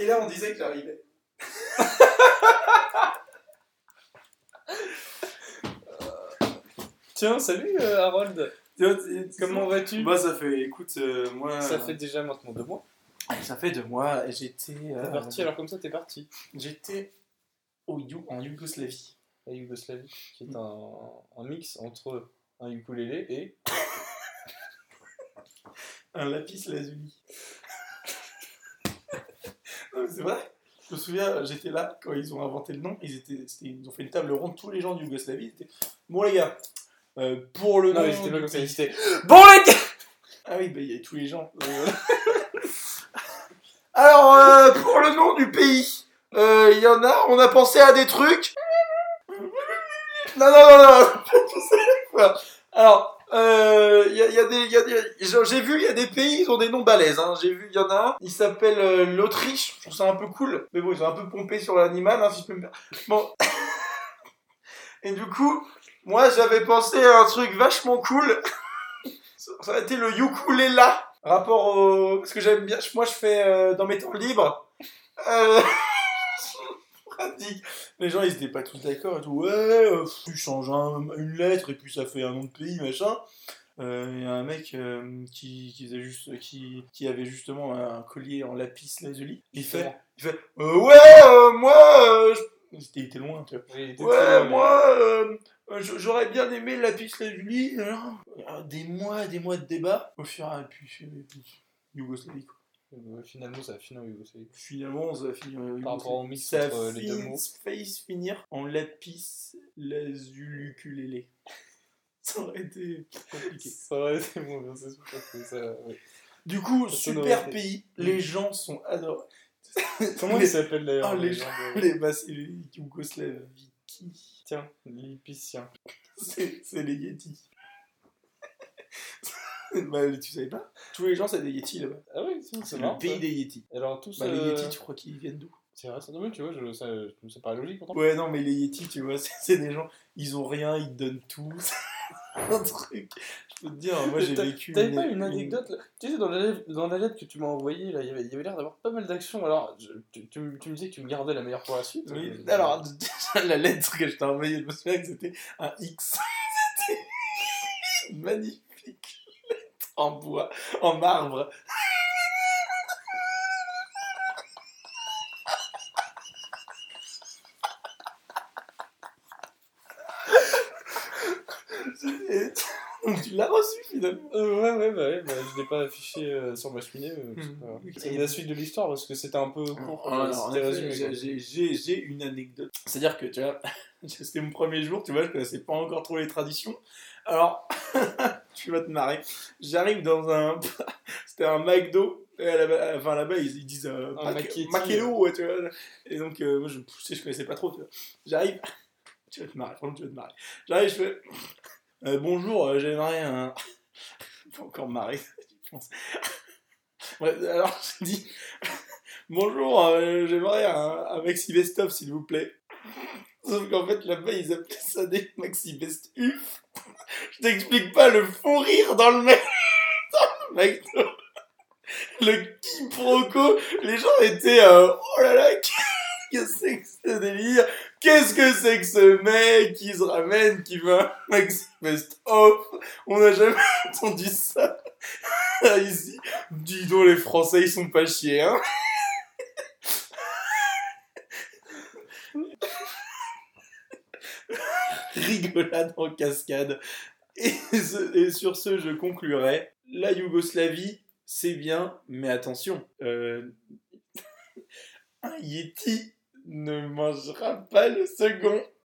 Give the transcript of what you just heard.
Et là, on disait que j'arrivais. Tiens, salut euh, Harold. Comment vas-tu? Bah, ça fait, écoute, euh, moi. Ça fait déjà maintenant deux mois. Ça fait deux mois, et j'étais. euh, T'es parti alors comme ça, t'es parti. J'étais au You- en Yougoslavie. La Yougoslavie, qui est un, un mix entre un ukulélé et. Un lapis lazuli. Non, c'est vrai. Je me souviens, j'étais là quand ils ont inventé le nom. Ils, étaient, ils ont fait une table ronde, tous les gens de Yougoslavie. Ils étaient, bon, les gars, euh, pour le Non, nom. mais c'était pas du comme ça, c'était. Bon les gars Ah oui, bah, il y a tous les gens. Euh, Alors, euh, pour le nom du pays, euh, il y en a, on a pensé à des trucs. Non, non, non, non. Alors, euh, y, a, y a des, y a des- j'ai vu, il y a des pays, ils ont des noms balèzes. Hein. J'ai vu, il y en a un, il s'appelle euh, l'Autriche. Je trouve ça un peu cool. Mais bon, ils ont un peu pompé sur l'animal, hein, si je peux me permettre. Bon. Et du coup, moi, j'avais pensé à un truc vachement cool. Ça a été le ukulele. Rapport au... Parce que j'aime bien... Moi, je fais euh, dans mes temps libres. Euh... pratique. Les gens, ils étaient pas tous d'accord et tout. Ouais, euh, tu changes un- une lettre et puis ça fait un nom de pays, machin. Euh, Il y a un mec euh, qui, qui, faisait juste, qui, qui avait justement un collier en lapis lazuli. Il fait, il fait euh, Ouais, euh, moi... euh, il était- loin, tu vois. Oui, Ouais, loin, moi, euh, euh, j'aurais bien aimé la piste lazuli. euh, des mois, des mois de débat. Au fur et à mesure, Yougoslavie, quoi. Finalement, ça a fini en Yougoslavie. Finalement, ça a fini en Par rapport au mix Ça entre les deux mots. failli se finir en lapis lazulukulele. Ça aurait été compliqué. Ça aurait été bon, bien, c'est sûr que ça. ouais. Du coup, Ça super été- pays. Les gens sont adorés. Comment les, il s'appelle d'ailleurs Ah, les gens de- les, c'est les. Tiens, l'épicien. C'est c'est les Yetis. bah, tu savais pas Tous les gens, c'est des Yetis là-bas. Ah oui, c'est marrant. le pays des Yetis. Alors, tous. Bah, les euh, Yetis, tu crois qu'ils viennent d'où C'est vrai, ça dommage, tu vois, je, ça, ça paraît logique pourtant. Ouais, non, mais les Yetis, tu vois, c'est des gens, ils ont rien, ils te donnent tout. C'est un truc. Je peux te dire, moi j'ai vécu. T'avais pas une anecdote là Tu sais, dans la, lettre- dans la lettre que tu m'as envoyée, là, il y avait, il y avait l'air d'avoir pas mal d'actions. Alors, je- tu, tu me- tu me disais que tu me gardais la meilleure pour la suite. Oui, Euh, alors, déjà, la lettre que je t'ai envoyée, je me souviens que c'était un X. C'était une magnifique en bois, en marbre. Donc tu l'as reçu finalement. Euh, ouais, ouais, bah, ouais, bah, je l'ai pas affiché euh, sur ma cheminée. pas grave. C'est la suite de l'histoire parce que c'était un peu court. Alors, euh, en c'était effet, résumé. j'ai- une anecdote. C'est-à-dire que, tu vois, c'était mon premier jour, tu vois, je connaissais pas encore trop les traditions. Alors, tu vas te marrer. J'arrive dans un. C'était un McDo. Et à la- enfin, là-bas, ils, ils disent euh. Machello, ouais, tu vois. Et donc, euh, moi, je, sais, je connaissais pas trop, tu vois. J'arrive. Tu vas te marrer, franchement, tu vas te marrer. J'arrive, je fais euh, Bonjour, euh, j'aimerais un. Faut encore me marrer, je pense. Ouais, alors, je dis Bonjour, euh, j'aimerais un, maxi best-of, s'il vous plaît. Sauf qu'en fait, là-bas, ils appelaient ça des maxi best-uf. Je t'explique pas le fou rire dans le mec. Dans le McDo. Le quiproquo. Les gens étaient. euh, oh là là, qu'est-ce que c'est que ce délire? Qu'est-ce que c'est que ce mec qui se ramène, qui veut un maxi best-of? On n'a jamais entendu ça ici. Dis donc, les Français, ils sont pas chiés, hein rigolade en cascade. Et sur ce, je conclurai. La Yougoslavie, c'est bien, mais attention, euh, un Yeti ne mangera pas le second.